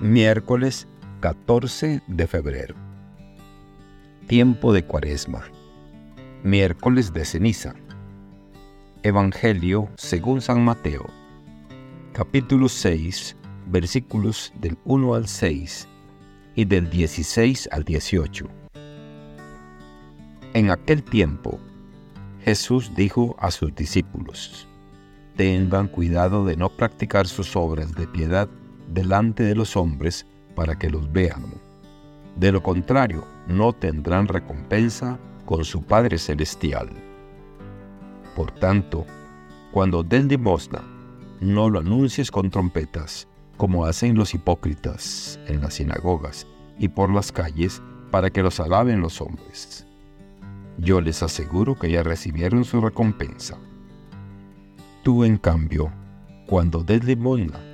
Miércoles 14 de febrero. Tiempo de Cuaresma. Miércoles de ceniza. Evangelio según San Mateo. Capítulo 6, versículos del 1 al 6 y del 16 al 18. En aquel tiempo, Jesús dijo a sus discípulos, Tengan cuidado de no practicar sus obras de piedad delante de los hombres para que los vean. De lo contrario, no tendrán recompensa con su Padre Celestial. Por tanto, cuando den limosna, no lo anuncies con trompetas, como hacen los hipócritas en las sinagogas y por las calles, para que los alaben los hombres. Yo les aseguro que ya recibieron su recompensa. Tú, en cambio, cuando des limosna,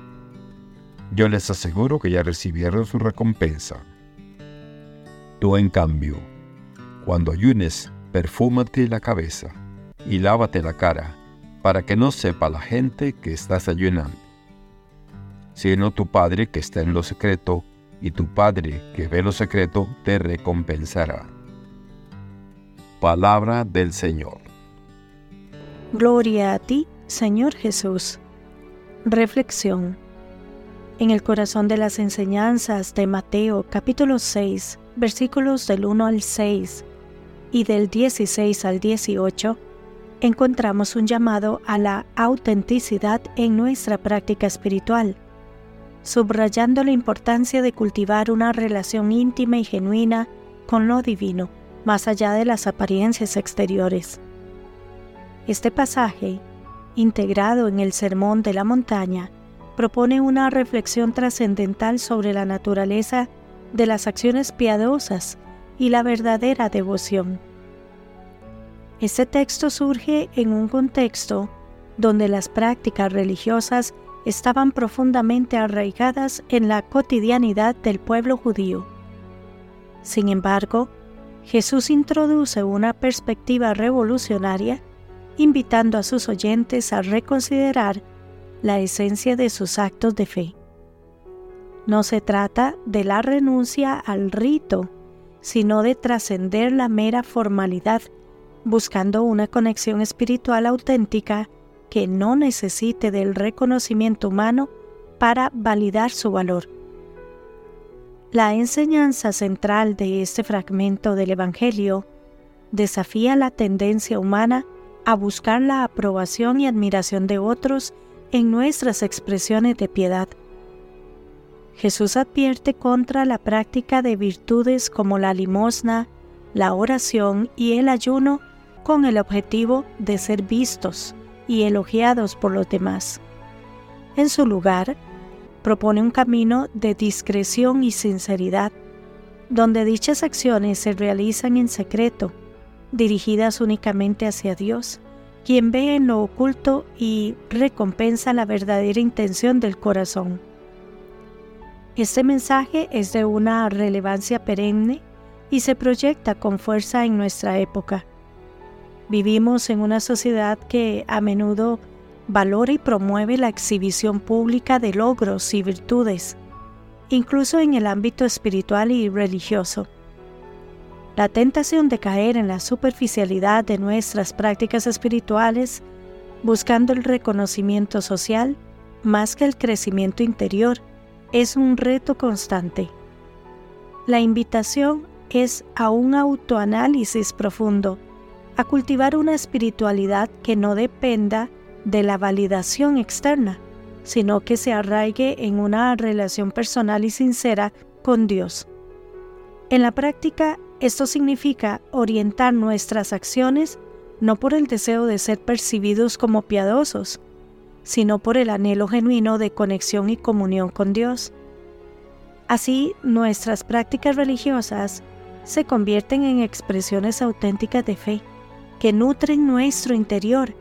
Yo les aseguro que ya recibieron su recompensa. Tú, en cambio, cuando ayunes, perfúmate la cabeza y lávate la cara, para que no sepa la gente que estás ayunando, sino tu Padre que está en lo secreto, y tu Padre que ve lo secreto te recompensará. Palabra del Señor. Gloria a ti, Señor Jesús. Reflexión en el corazón de las enseñanzas de Mateo capítulo 6, versículos del 1 al 6 y del 16 al 18, encontramos un llamado a la autenticidad en nuestra práctica espiritual, subrayando la importancia de cultivar una relación íntima y genuina con lo divino, más allá de las apariencias exteriores. Este pasaje, integrado en el Sermón de la Montaña, propone una reflexión trascendental sobre la naturaleza de las acciones piadosas y la verdadera devoción. Este texto surge en un contexto donde las prácticas religiosas estaban profundamente arraigadas en la cotidianidad del pueblo judío. Sin embargo, Jesús introduce una perspectiva revolucionaria, invitando a sus oyentes a reconsiderar la esencia de sus actos de fe. No se trata de la renuncia al rito, sino de trascender la mera formalidad, buscando una conexión espiritual auténtica que no necesite del reconocimiento humano para validar su valor. La enseñanza central de este fragmento del Evangelio desafía la tendencia humana a buscar la aprobación y admiración de otros en nuestras expresiones de piedad. Jesús advierte contra la práctica de virtudes como la limosna, la oración y el ayuno con el objetivo de ser vistos y elogiados por los demás. En su lugar, propone un camino de discreción y sinceridad, donde dichas acciones se realizan en secreto, dirigidas únicamente hacia Dios quien ve en lo oculto y recompensa la verdadera intención del corazón. Este mensaje es de una relevancia perenne y se proyecta con fuerza en nuestra época. Vivimos en una sociedad que a menudo valora y promueve la exhibición pública de logros y virtudes, incluso en el ámbito espiritual y religioso. La tentación de caer en la superficialidad de nuestras prácticas espirituales, buscando el reconocimiento social más que el crecimiento interior, es un reto constante. La invitación es a un autoanálisis profundo, a cultivar una espiritualidad que no dependa de la validación externa, sino que se arraigue en una relación personal y sincera con Dios. En la práctica, esto significa orientar nuestras acciones no por el deseo de ser percibidos como piadosos, sino por el anhelo genuino de conexión y comunión con Dios. Así, nuestras prácticas religiosas se convierten en expresiones auténticas de fe que nutren nuestro interior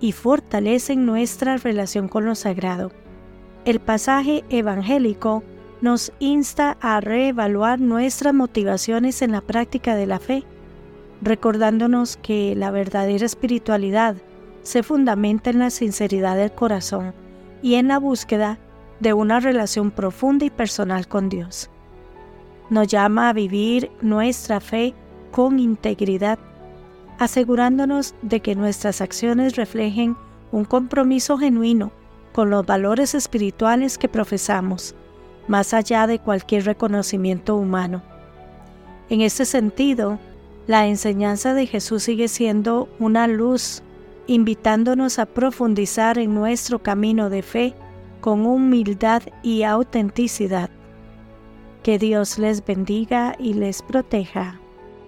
y fortalecen nuestra relación con lo sagrado. El pasaje evangélico nos insta a reevaluar nuestras motivaciones en la práctica de la fe, recordándonos que la verdadera espiritualidad se fundamenta en la sinceridad del corazón y en la búsqueda de una relación profunda y personal con Dios. Nos llama a vivir nuestra fe con integridad, asegurándonos de que nuestras acciones reflejen un compromiso genuino con los valores espirituales que profesamos, más allá de cualquier reconocimiento humano. En este sentido, la enseñanza de Jesús sigue siendo una luz, invitándonos a profundizar en nuestro camino de fe con humildad y autenticidad. Que Dios les bendiga y les proteja.